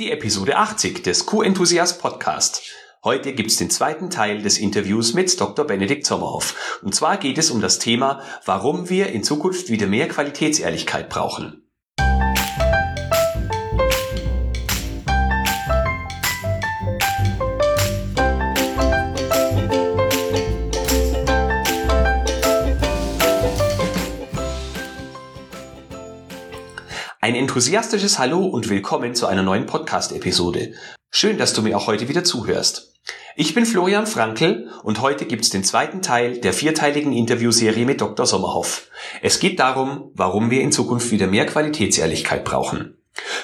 Die Episode 80 des Q-Enthusiast Podcast. Heute gibt's den zweiten Teil des Interviews mit Dr. Benedikt Sommerhoff. Und zwar geht es um das Thema, warum wir in Zukunft wieder mehr Qualitätsehrlichkeit brauchen. Ein enthusiastisches Hallo und willkommen zu einer neuen Podcast-Episode. Schön, dass du mir auch heute wieder zuhörst. Ich bin Florian Frankl und heute gibt's den zweiten Teil der vierteiligen Interviewserie mit Dr. Sommerhoff. Es geht darum, warum wir in Zukunft wieder mehr Qualitätsehrlichkeit brauchen.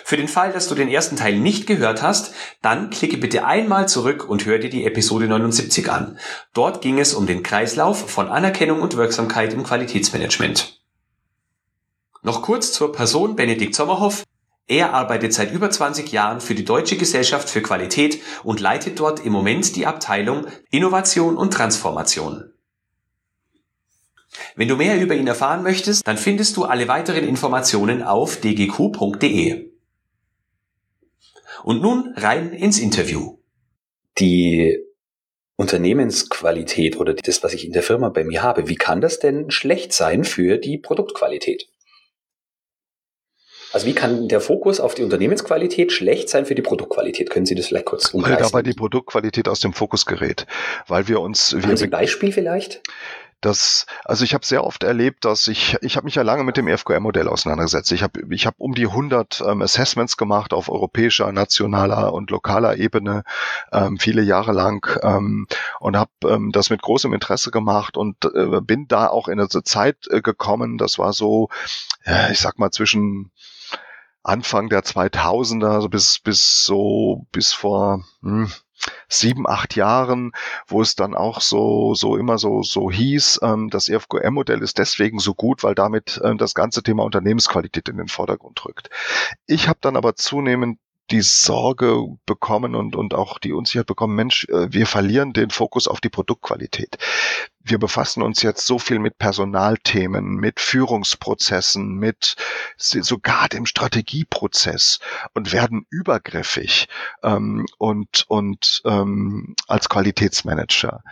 Für den Fall, dass du den ersten Teil nicht gehört hast, dann klicke bitte einmal zurück und hör dir die Episode 79 an. Dort ging es um den Kreislauf von Anerkennung und Wirksamkeit im Qualitätsmanagement. Noch kurz zur Person Benedikt Sommerhoff. Er arbeitet seit über 20 Jahren für die Deutsche Gesellschaft für Qualität und leitet dort im Moment die Abteilung Innovation und Transformation. Wenn du mehr über ihn erfahren möchtest, dann findest du alle weiteren Informationen auf dgq.de. Und nun rein ins Interview. Die Unternehmensqualität oder das, was ich in der Firma bei mir habe, wie kann das denn schlecht sein für die Produktqualität? Also wie kann der Fokus auf die Unternehmensqualität schlecht sein für die Produktqualität? Können Sie das vielleicht kurz umreißen? Weil dabei die Produktqualität aus dem Fokus gerät, weil wir uns... Haben wir Sie ein Beispiel vielleicht? Das, also ich habe sehr oft erlebt, dass ich, ich habe mich ja lange mit dem EFQM-Modell auseinandergesetzt. Ich habe ich hab um die 100 ähm, Assessments gemacht auf europäischer, nationaler und lokaler Ebene, ähm, viele Jahre lang ähm, und habe ähm, das mit großem Interesse gemacht und äh, bin da auch in eine Zeit äh, gekommen, das war so, äh, ich sag mal zwischen Anfang der 2000er, also bis, bis so, bis vor hm, sieben, acht Jahren, wo es dann auch so, so immer so, so hieß, ähm, das EFQM-Modell ist deswegen so gut, weil damit ähm, das ganze Thema Unternehmensqualität in den Vordergrund rückt. Ich habe dann aber zunehmend die Sorge bekommen und, und auch die Unsicherheit bekommen, Mensch, äh, wir verlieren den Fokus auf die Produktqualität. Wir befassen uns jetzt so viel mit Personalthemen, mit Führungsprozessen, mit sogar dem Strategieprozess und werden übergriffig ähm, und, und ähm, als Qualitätsmanager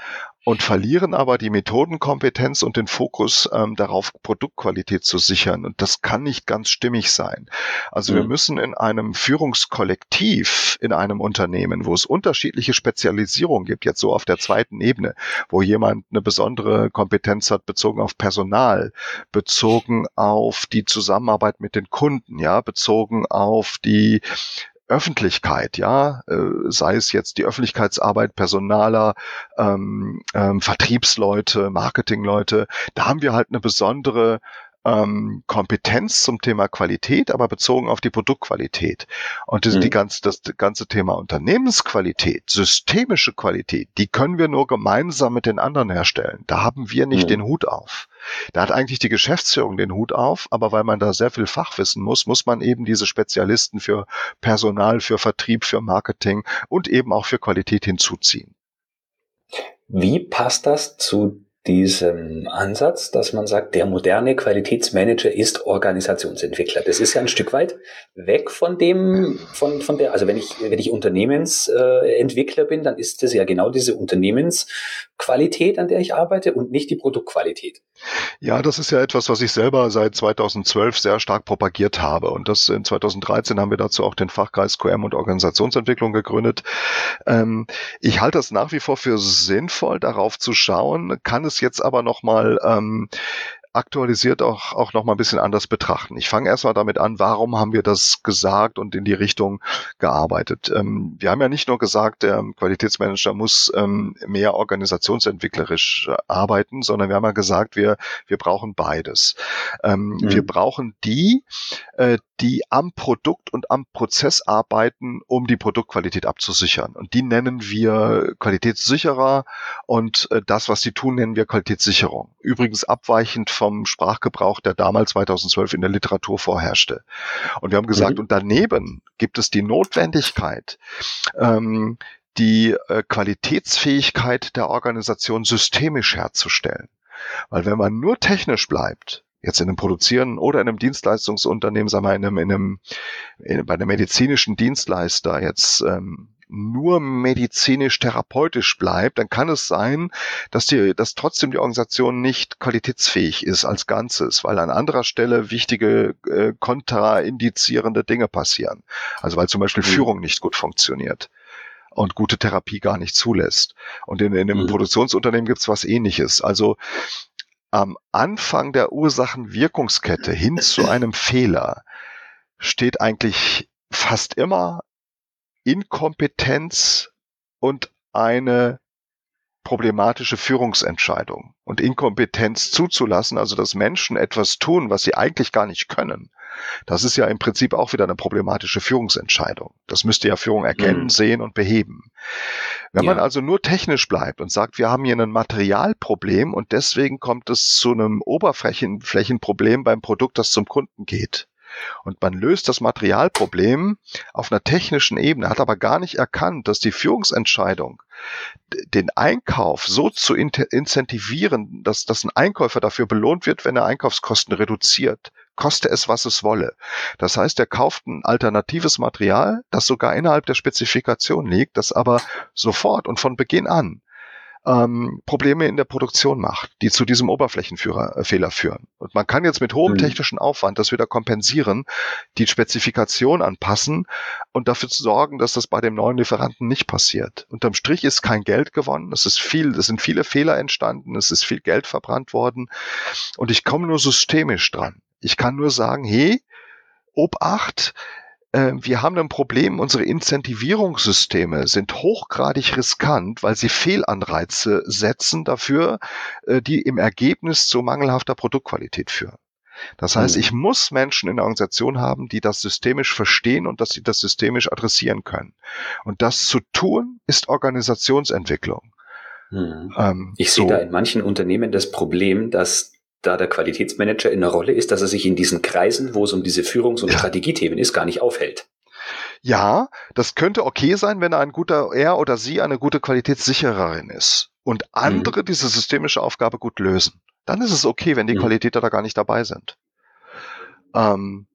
und verlieren aber die Methodenkompetenz und den Fokus ähm, darauf, Produktqualität zu sichern. Und das kann nicht ganz stimmig sein. Also mhm. wir müssen in einem Führungskollektiv, in einem Unternehmen, wo es unterschiedliche Spezialisierungen gibt, jetzt so auf der zweiten Ebene, wo jemand eine besondere Kompetenz hat bezogen auf Personal, bezogen auf die Zusammenarbeit mit den Kunden, ja, bezogen auf die Öffentlichkeit, ja, äh, sei es jetzt die Öffentlichkeitsarbeit, Personaler, ähm, ähm, Vertriebsleute, Marketingleute, da haben wir halt eine besondere ähm, Kompetenz zum Thema Qualität, aber bezogen auf die Produktqualität. Und das, mhm. die ganze, das ganze Thema Unternehmensqualität, systemische Qualität, die können wir nur gemeinsam mit den anderen herstellen. Da haben wir nicht mhm. den Hut auf. Da hat eigentlich die Geschäftsführung den Hut auf, aber weil man da sehr viel Fachwissen muss, muss man eben diese Spezialisten für Personal, für Vertrieb, für Marketing und eben auch für Qualität hinzuziehen. Wie passt das zu diesem Ansatz, dass man sagt, der moderne Qualitätsmanager ist Organisationsentwickler. Das ist ja ein Stück weit weg von dem, von, von der, also wenn ich, wenn ich Unternehmensentwickler bin, dann ist das ja genau diese Unternehmensqualität, an der ich arbeite und nicht die Produktqualität. Ja, das ist ja etwas, was ich selber seit 2012 sehr stark propagiert habe. Und das in 2013 haben wir dazu auch den Fachkreis QM und Organisationsentwicklung gegründet. Ähm, ich halte es nach wie vor für sinnvoll, darauf zu schauen, kann es jetzt aber nochmal ähm, aktualisiert auch, auch noch mal ein bisschen anders betrachten. Ich fange erstmal damit an, warum haben wir das gesagt und in die Richtung gearbeitet. Ähm, wir haben ja nicht nur gesagt, der Qualitätsmanager muss ähm, mehr organisationsentwicklerisch äh, arbeiten, sondern wir haben ja gesagt, wir, wir brauchen beides. Ähm, mhm. Wir brauchen die, äh, die am Produkt und am Prozess arbeiten, um die Produktqualität abzusichern. Und die nennen wir Qualitätssicherer und äh, das, was sie tun, nennen wir Qualitätssicherung. Übrigens abweichend von vom Sprachgebrauch, der damals 2012 in der Literatur vorherrschte. Und wir haben gesagt, mhm. und daneben gibt es die Notwendigkeit, ähm, die äh, Qualitätsfähigkeit der Organisation systemisch herzustellen. Weil wenn man nur technisch bleibt, jetzt in einem produzierenden oder in einem Dienstleistungsunternehmen, sagen wir in einem, in einem in, bei einem medizinischen Dienstleister jetzt ähm, nur medizinisch-therapeutisch bleibt, dann kann es sein, dass, die, dass trotzdem die Organisation nicht qualitätsfähig ist als Ganzes, weil an anderer Stelle wichtige äh, kontraindizierende Dinge passieren. Also weil zum Beispiel mhm. Führung nicht gut funktioniert und gute Therapie gar nicht zulässt. Und in, in einem mhm. Produktionsunternehmen gibt es was ähnliches. Also am Anfang der Ursachen-Wirkungskette hin zu einem Fehler steht eigentlich fast immer Inkompetenz und eine problematische Führungsentscheidung und Inkompetenz zuzulassen, also dass Menschen etwas tun, was sie eigentlich gar nicht können. Das ist ja im Prinzip auch wieder eine problematische Führungsentscheidung. Das müsste ja Führung erkennen, mhm. sehen und beheben. Wenn ja. man also nur technisch bleibt und sagt, wir haben hier ein Materialproblem und deswegen kommt es zu einem Oberflächenproblem beim Produkt, das zum Kunden geht, und man löst das Materialproblem auf einer technischen Ebene, hat aber gar nicht erkannt, dass die Führungsentscheidung, den Einkauf so zu incentivieren, dass, dass ein Einkäufer dafür belohnt wird, wenn er Einkaufskosten reduziert, koste es, was es wolle. Das heißt, er kauft ein alternatives Material, das sogar innerhalb der Spezifikation liegt, das aber sofort und von Beginn an ähm, Probleme in der Produktion macht, die zu diesem Oberflächenfehler äh, führen. Und man kann jetzt mit hohem mhm. technischen Aufwand das wieder kompensieren, die Spezifikation anpassen und dafür zu sorgen, dass das bei dem neuen Lieferanten nicht passiert. Unterm Strich ist kein Geld gewonnen, es ist viel, es sind viele Fehler entstanden, es ist viel Geld verbrannt worden und ich komme nur systemisch dran. Ich kann nur sagen, hey, Obacht, wir haben ein Problem, unsere Incentivierungssysteme sind hochgradig riskant, weil sie Fehlanreize setzen dafür, äh, die im Ergebnis zu mangelhafter Produktqualität führen. Das heißt, mhm. ich muss Menschen in der Organisation haben, die das systemisch verstehen und dass sie das systemisch adressieren können. Und das zu tun, ist Organisationsentwicklung. Mhm. Ähm, ich so. sehe da in manchen Unternehmen das Problem, dass da der Qualitätsmanager in der Rolle ist, dass er sich in diesen Kreisen, wo es um diese Führungs- und ja. Strategiethemen ist, gar nicht aufhält. Ja, das könnte okay sein, wenn er ein guter, er oder sie eine gute Qualitätssichererin ist und andere mhm. diese systemische Aufgabe gut lösen. Dann ist es okay, wenn die mhm. Qualitäter da gar nicht dabei sind. Ähm,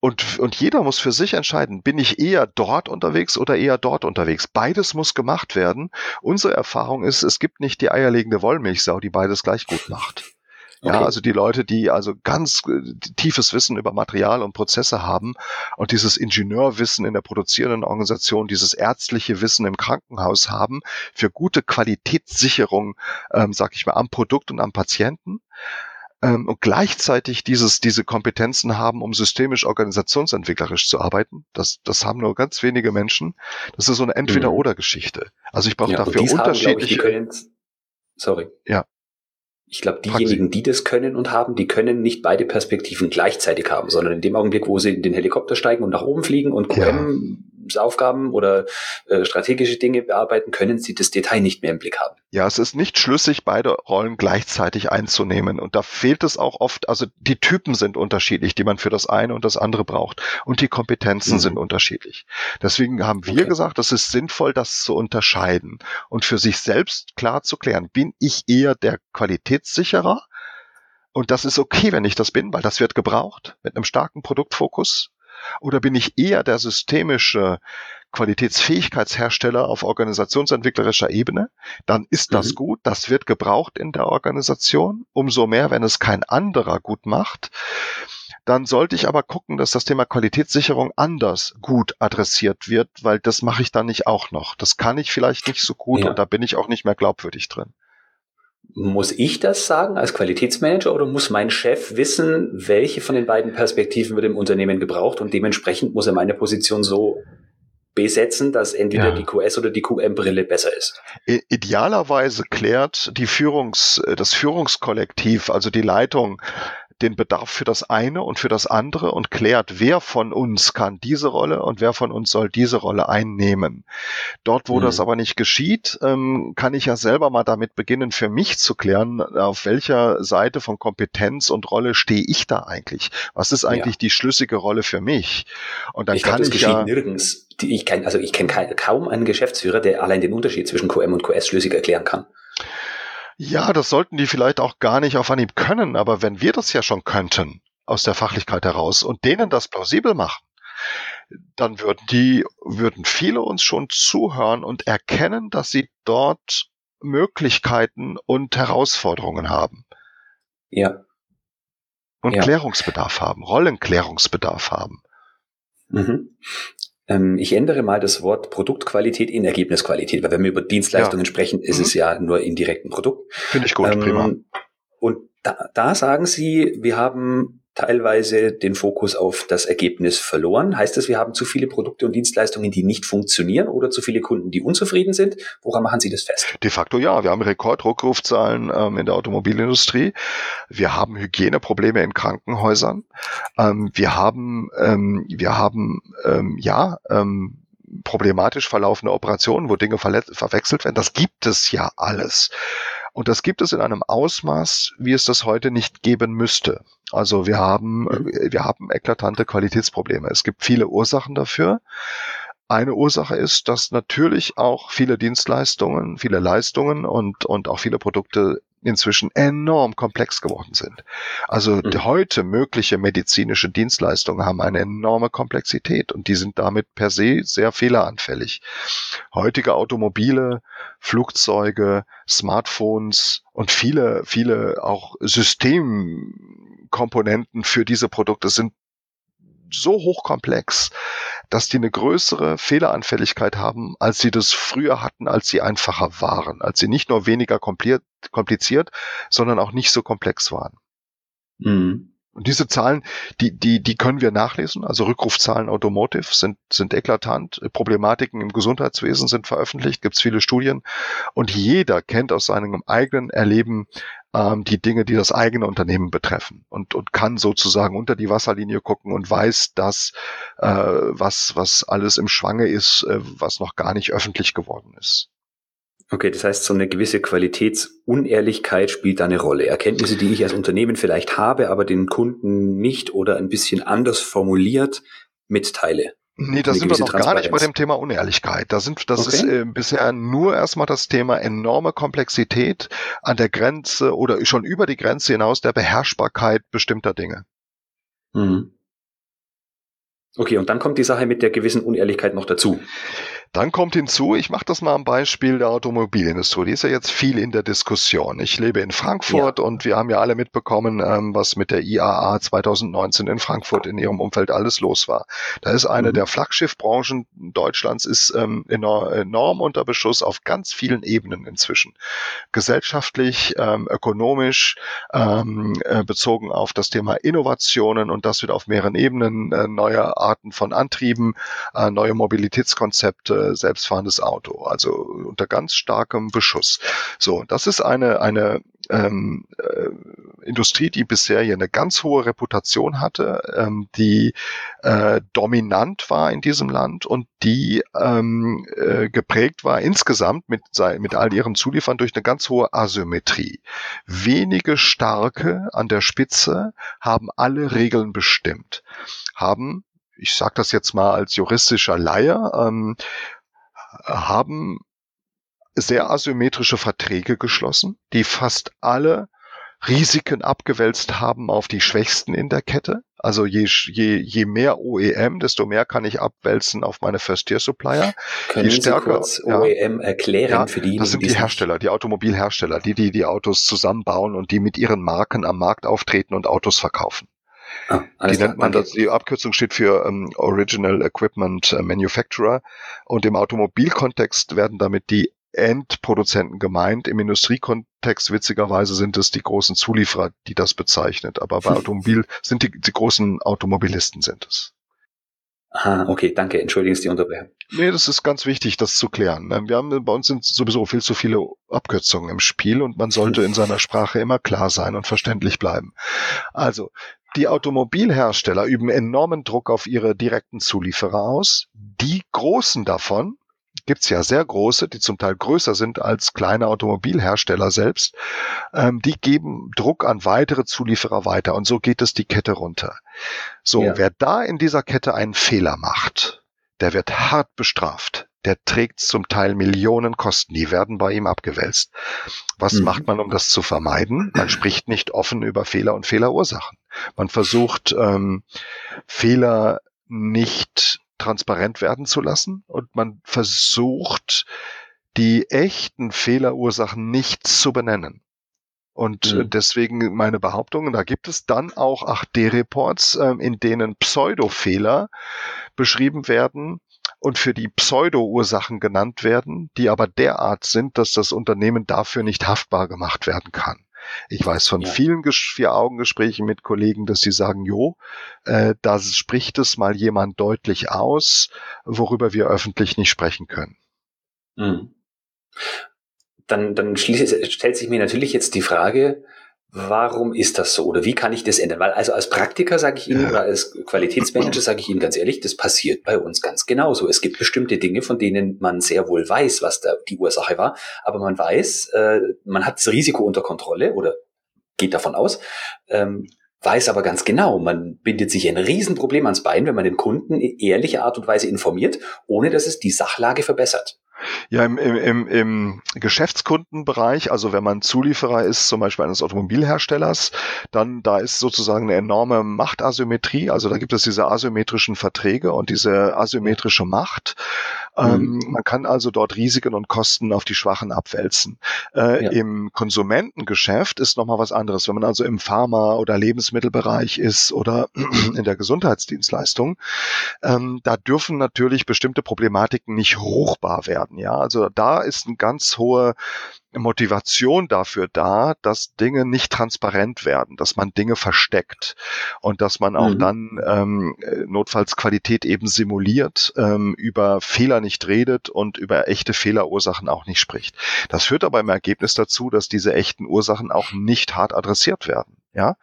und, und jeder muss für sich entscheiden, bin ich eher dort unterwegs oder eher dort unterwegs. Beides muss gemacht werden. Unsere Erfahrung ist, es gibt nicht die eierlegende Wollmilchsau, die beides gleich gut macht. Okay. Ja, also die Leute, die also ganz äh, tiefes Wissen über Material und Prozesse haben und dieses Ingenieurwissen in der produzierenden Organisation, dieses ärztliche Wissen im Krankenhaus haben für gute Qualitätssicherung, ähm, sag ich mal, am Produkt und am Patienten ähm, und gleichzeitig dieses, diese Kompetenzen haben, um systemisch organisationsentwicklerisch zu arbeiten. Das, das haben nur ganz wenige Menschen. Das ist so eine Entweder-Oder-Geschichte. Also ich brauche ja, dafür unterschiedliche. Haben, ich, können, sorry. Ja. Ich glaube, diejenigen, die das können und haben, die können nicht beide Perspektiven gleichzeitig haben, sondern in dem Augenblick, wo sie in den Helikopter steigen und nach oben fliegen und QM Aufgaben oder äh, strategische Dinge bearbeiten, können sie das Detail nicht mehr im Blick haben. Ja, es ist nicht schlüssig, beide Rollen gleichzeitig einzunehmen. Und da fehlt es auch oft, also die Typen sind unterschiedlich, die man für das eine und das andere braucht. Und die Kompetenzen mhm. sind unterschiedlich. Deswegen haben wir okay. gesagt, es ist sinnvoll, das zu unterscheiden und für sich selbst klar zu klären. Bin ich eher der Qualitätssicherer? Und das ist okay, wenn ich das bin, weil das wird gebraucht mit einem starken Produktfokus. Oder bin ich eher der systemische Qualitätsfähigkeitshersteller auf organisationsentwicklerischer Ebene? Dann ist das mhm. gut, das wird gebraucht in der Organisation, umso mehr, wenn es kein anderer gut macht. Dann sollte ich aber gucken, dass das Thema Qualitätssicherung anders gut adressiert wird, weil das mache ich dann nicht auch noch. Das kann ich vielleicht nicht so gut ja. und da bin ich auch nicht mehr glaubwürdig drin. Muss ich das sagen als Qualitätsmanager oder muss mein Chef wissen, welche von den beiden Perspektiven wird im Unternehmen gebraucht und dementsprechend muss er meine Position so besetzen, dass entweder ja. die QS oder die QM-Brille besser ist. Idealerweise klärt die Führungs, das Führungskollektiv, also die Leitung, den Bedarf für das eine und für das andere und klärt, wer von uns kann diese Rolle und wer von uns soll diese Rolle einnehmen. Dort, wo mhm. das aber nicht geschieht, ähm, kann ich ja selber mal damit beginnen, für mich zu klären, auf welcher Seite von Kompetenz und Rolle stehe ich da eigentlich? Was ist eigentlich ja. die schlüssige Rolle für mich? Und dann ich kann glaub, das ich ja nirgends. Ich kenn, also ich kenne kaum einen Geschäftsführer, der allein den Unterschied zwischen QM und QS schlüssig erklären kann. Ja, das sollten die vielleicht auch gar nicht auf Anhieb können, aber wenn wir das ja schon könnten, aus der Fachlichkeit heraus, und denen das plausibel machen, dann würden die, würden viele uns schon zuhören und erkennen, dass sie dort Möglichkeiten und Herausforderungen haben. Ja. Und Ja. Klärungsbedarf haben, Rollenklärungsbedarf haben. Mhm. Ähm, ich ändere mal das Wort Produktqualität in Ergebnisqualität, weil wenn wir über Dienstleistungen sprechen, ist Mhm. es ja nur indirekt ein Produkt. Finde ich gut, Ähm, prima. Und da, da sagen Sie, wir haben teilweise den Fokus auf das Ergebnis verloren. Heißt das, wir haben zu viele Produkte und Dienstleistungen, die nicht funktionieren oder zu viele Kunden, die unzufrieden sind? Woran machen Sie das fest? De facto ja. Wir haben Rekordrückrufzahlen ähm, in der Automobilindustrie. Wir haben Hygieneprobleme in Krankenhäusern. Ähm, wir haben, ähm, wir haben ähm, ja ähm, problematisch verlaufende Operationen, wo Dinge verwechselt werden. Das gibt es ja alles. Und das gibt es in einem Ausmaß, wie es das heute nicht geben müsste. Also wir haben, äh, wir haben eklatante Qualitätsprobleme. Es gibt viele Ursachen dafür. Eine Ursache ist, dass natürlich auch viele Dienstleistungen, viele Leistungen und, und auch viele Produkte inzwischen enorm komplex geworden sind. Also Mhm. die heute mögliche medizinische Dienstleistungen haben eine enorme Komplexität und die sind damit per se sehr fehleranfällig. Heutige Automobile, Flugzeuge, Smartphones und viele, viele auch Systemkomponenten für diese Produkte sind so hochkomplex, dass die eine größere Fehleranfälligkeit haben, als sie das früher hatten, als sie einfacher waren, als sie nicht nur weniger kompliziert, sondern auch nicht so komplex waren. Mhm. Und diese Zahlen, die, die, die können wir nachlesen. Also Rückrufzahlen Automotive sind, sind eklatant. Problematiken im Gesundheitswesen sind veröffentlicht, gibt es viele Studien. Und jeder kennt aus seinem eigenen Erleben ähm, die Dinge, die das eigene Unternehmen betreffen und, und kann sozusagen unter die Wasserlinie gucken und weiß, dass äh, was, was alles im Schwange ist, äh, was noch gar nicht öffentlich geworden ist. Okay, das heißt, so eine gewisse Qualitätsunehrlichkeit spielt da eine Rolle. Erkenntnisse, die ich als Unternehmen vielleicht habe, aber den Kunden nicht oder ein bisschen anders formuliert mitteile. Nee, da sind wir noch gar nicht bei dem Thema Unehrlichkeit. Da sind, das Okay. ist äh, bisher nur erstmal das Thema enorme Komplexität an der Grenze oder schon über die Grenze hinaus der Beherrschbarkeit bestimmter Dinge. Mhm. Okay, und dann kommt die Sache mit der gewissen Unehrlichkeit noch dazu. Dann kommt hinzu, ich mache das mal am Beispiel der Automobilindustrie. Die ist ja jetzt viel in der Diskussion. Ich lebe in Frankfurt und wir haben ja alle mitbekommen, ähm, was mit der IAA 2019 in Frankfurt in ihrem Umfeld alles los war. Da ist eine Mhm. der Flaggschiffbranchen Deutschlands ist ähm, enor enorm unter Beschuss auf ganz vielen Ebenen inzwischen. Gesellschaftlich, ähm, ökonomisch, ähm, äh, bezogen auf das Thema Innovationen und das wird auf mehreren Ebenen, äh, neue Arten von Antrieben, äh, neue Mobilitätskonzepte, selbstfahrendes Auto, also unter ganz starkem Beschuss. So, das ist eine, eine ähm, äh, Industrie, die bisher hier eine ganz hohe Reputation hatte, ähm, die äh, dominant war in diesem Land und die ähm, äh, geprägt war insgesamt mit, mit all ihren Zuliefern durch eine ganz hohe Asymmetrie. Wenige Starke an der Spitze haben alle Regeln bestimmt, haben ich sage das jetzt mal als juristischer Laie, ähm, haben sehr asymmetrische Verträge geschlossen, die fast alle Risiken abgewälzt haben auf die Schwächsten in der Kette. Also je, je, je mehr OEM, desto mehr kann ich abwälzen auf meine First-Tier-Supplier. Können Je Sie stärker- kurz ja. OEM erklären Ja, für diejenigen, Das sind die die Hersteller, die Automobilhersteller, die, die die Autos zusammenbauen und die mit ihren Marken am Markt auftreten und Autos verkaufen. Ah, die nennt man das, die Abkürzung steht für ähm, Original Equipment äh, Manufacturer und im Automobilkontext werden damit die Endproduzenten gemeint. Im Industriekontext witzigerweise sind es die großen Zulieferer, die das bezeichnet. Aber bei Automobil sind die, die großen Automobilisten sind es. Aha, okay, danke. Entschuldigen Sie die Unterbrechung. Nee, das ist ganz wichtig, das zu klären. Ähm, Wir haben, bei uns sind sowieso viel zu viele Abkürzungen im Spiel und man sollte in seiner Sprache immer klar sein und verständlich bleiben. Also, die Automobilhersteller üben enormen Druck auf ihre direkten Zulieferer aus. Die großen davon, gibt's ja sehr große, die zum Teil größer sind als kleine Automobilhersteller selbst, ähm, die geben Druck an weitere Zulieferer weiter und so geht es die Kette runter. So, Ja. wer da in dieser Kette einen Fehler macht, der wird hart bestraft. der trägt zum Teil Millionen Kosten, die werden bei ihm abgewälzt. Was mhm. macht man, um das zu vermeiden? Man spricht nicht offen über Fehler und Fehlerursachen. Man versucht, ähm, Fehler nicht transparent werden zu lassen und man versucht, die echten Fehlerursachen nicht zu benennen. Und äh, mhm. deswegen meine Behauptung, da gibt es dann auch 8D-Reports, äh, in denen Pseudofehler beschrieben werden und für die Pseudo-Ursachen genannt werden, die aber derart sind, dass das Unternehmen dafür nicht haftbar gemacht werden kann. Ich weiß von ja. vielen Vier-Augen-Gesprächen mit Kollegen, dass sie sagen, jo, äh, da spricht es mal jemand deutlich aus, worüber wir öffentlich nicht sprechen können. Mhm dann, dann stellt sich mir natürlich jetzt die Frage, warum ist das so oder wie kann ich das ändern? Weil also als Praktiker sage ich Ihnen oder als Qualitätsmanager sage ich Ihnen ganz ehrlich, das passiert bei uns ganz genauso. Es gibt bestimmte Dinge, von denen man sehr wohl weiß, was da die Ursache war, aber man weiß, äh, man hat das Risiko unter Kontrolle oder geht davon aus, ähm, weiß aber ganz genau, man bindet sich ein Riesenproblem ans Bein, wenn man den Kunden in ehrlicher Art und Weise informiert, ohne dass es die Sachlage verbessert. Ja, im, im, im Geschäftskundenbereich, also wenn man Zulieferer ist, zum Beispiel eines Automobilherstellers, dann da ist sozusagen eine enorme Machtasymmetrie. Also da gibt es diese asymmetrischen Verträge und diese asymmetrische Macht. Ähm, mhm. man kann also dort Risiken und Kosten auf die Schwachen abwälzen. Äh, ja. Im Konsumentengeschäft ist nochmal was anderes. Wenn man also im Pharma- oder Lebensmittelbereich ist oder in der Gesundheitsdienstleistung, ähm, da dürfen natürlich bestimmte Problematiken nicht hochbar werden. Ja, also da ist eine ganz hohe Motivation dafür da, dass Dinge nicht transparent werden, dass man Dinge versteckt und dass man auch mhm. dann ähm, notfalls Qualität eben simuliert, ähm, über Fehler nicht redet und über echte Fehlerursachen auch nicht spricht. Das führt aber im Ergebnis dazu, dass diese echten Ursachen auch nicht hart adressiert werden ja,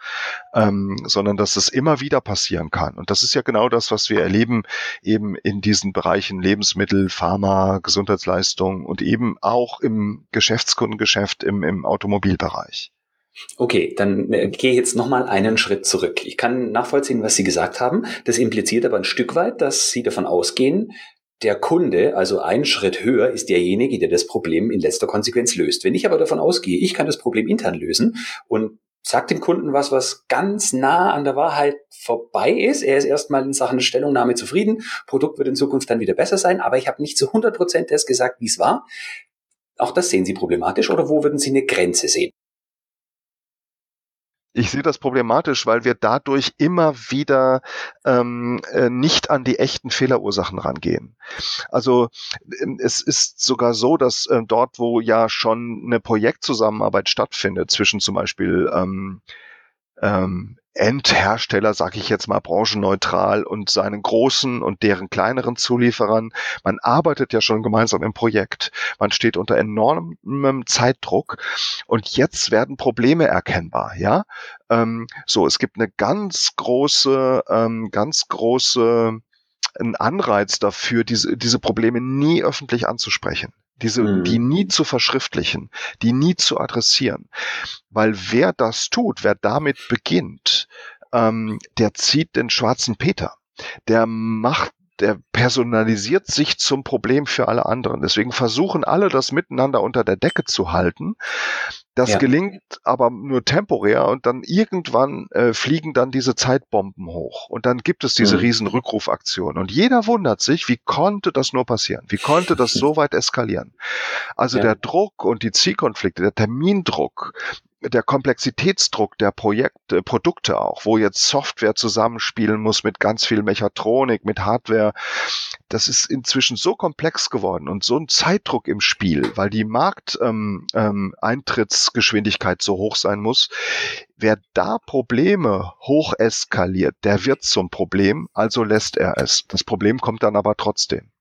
ähm, sondern dass es immer wieder passieren kann. Und das ist ja genau das, was wir erleben eben in diesen Bereichen Lebensmittel, Pharma, Gesundheitsleistung und eben auch im Geschäftskundengeschäft im, im Automobilbereich. Okay, dann äh, gehe ich jetzt nochmal einen Schritt zurück. Ich kann nachvollziehen, was Sie gesagt haben. Das impliziert aber ein Stück weit, dass Sie davon ausgehen, der Kunde, also ein Schritt höher, ist derjenige, der das Problem in letzter Konsequenz löst. Wenn ich aber davon ausgehe, ich kann das Problem intern lösen und sagt dem Kunden was, was ganz nah an der Wahrheit vorbei ist. Er ist erstmal in Sachen Stellungnahme zufrieden. Produkt wird in Zukunft dann wieder besser sein, aber ich habe nicht zu 100 Prozent das gesagt, wie es war. Auch das sehen Sie problematisch oder wo würden Sie eine Grenze sehen? Ich sehe das problematisch, weil wir dadurch immer wieder ähm, äh, nicht an die echten Fehlerursachen rangehen. Also ähm, es ist sogar so, dass äh, dort, wo ja schon eine Projektzusammenarbeit stattfindet zwischen zum Beispiel ähm, ähm, Endhersteller, sage ich jetzt mal branchenneutral, und seinen großen und deren kleineren Zulieferern. Man arbeitet ja schon gemeinsam im Projekt. Man steht unter enormem Zeitdruck und jetzt werden Probleme erkennbar. Ja, ähm, so es gibt eine ganz große, ähm, ganz große ein Anreiz dafür, diese, diese Probleme nie öffentlich anzusprechen diese, mhm. die nie zu verschriftlichen, die nie zu adressieren. Weil wer das tut, wer damit beginnt, ähm, der zieht den schwarzen Peter. Der macht der personalisiert sich zum Problem für alle anderen. Deswegen versuchen alle, das miteinander unter der Decke zu halten. Das ja. gelingt aber nur temporär und dann irgendwann äh, fliegen dann diese Zeitbomben hoch und dann gibt es diese mhm. riesen Rückrufaktion und jeder wundert sich, wie konnte das nur passieren? Wie konnte das so weit eskalieren? Also ja. der Druck und die Zielkonflikte, der Termindruck, der Komplexitätsdruck der Projekte, Produkte auch, wo jetzt Software zusammenspielen muss mit ganz viel Mechatronik, mit Hardware, das ist inzwischen so komplex geworden und so ein Zeitdruck im Spiel, weil die Markteintrittsgeschwindigkeit ähm, so hoch sein muss. Wer da Probleme hoch eskaliert, der wird zum Problem, also lässt er es. Das Problem kommt dann aber trotzdem.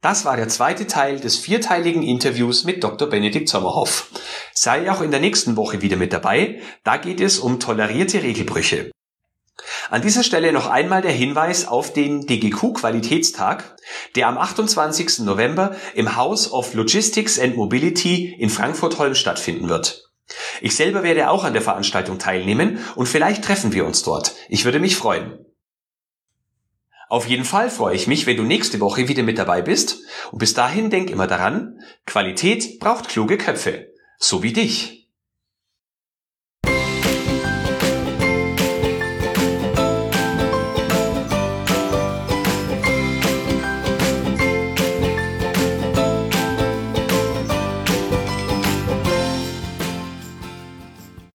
Das war der zweite Teil des vierteiligen Interviews mit Dr. Benedikt Sommerhoff. Sei auch in der nächsten Woche wieder mit dabei. Da geht es um tolerierte Regelbrüche. An dieser Stelle noch einmal der Hinweis auf den DGQ Qualitätstag, der am 28. November im House of Logistics and Mobility in Frankfurt-Holm stattfinden wird. Ich selber werde auch an der Veranstaltung teilnehmen und vielleicht treffen wir uns dort. Ich würde mich freuen. Auf jeden Fall freue ich mich, wenn du nächste Woche wieder mit dabei bist. Und bis dahin denk immer daran, Qualität braucht kluge Köpfe. So wie dich.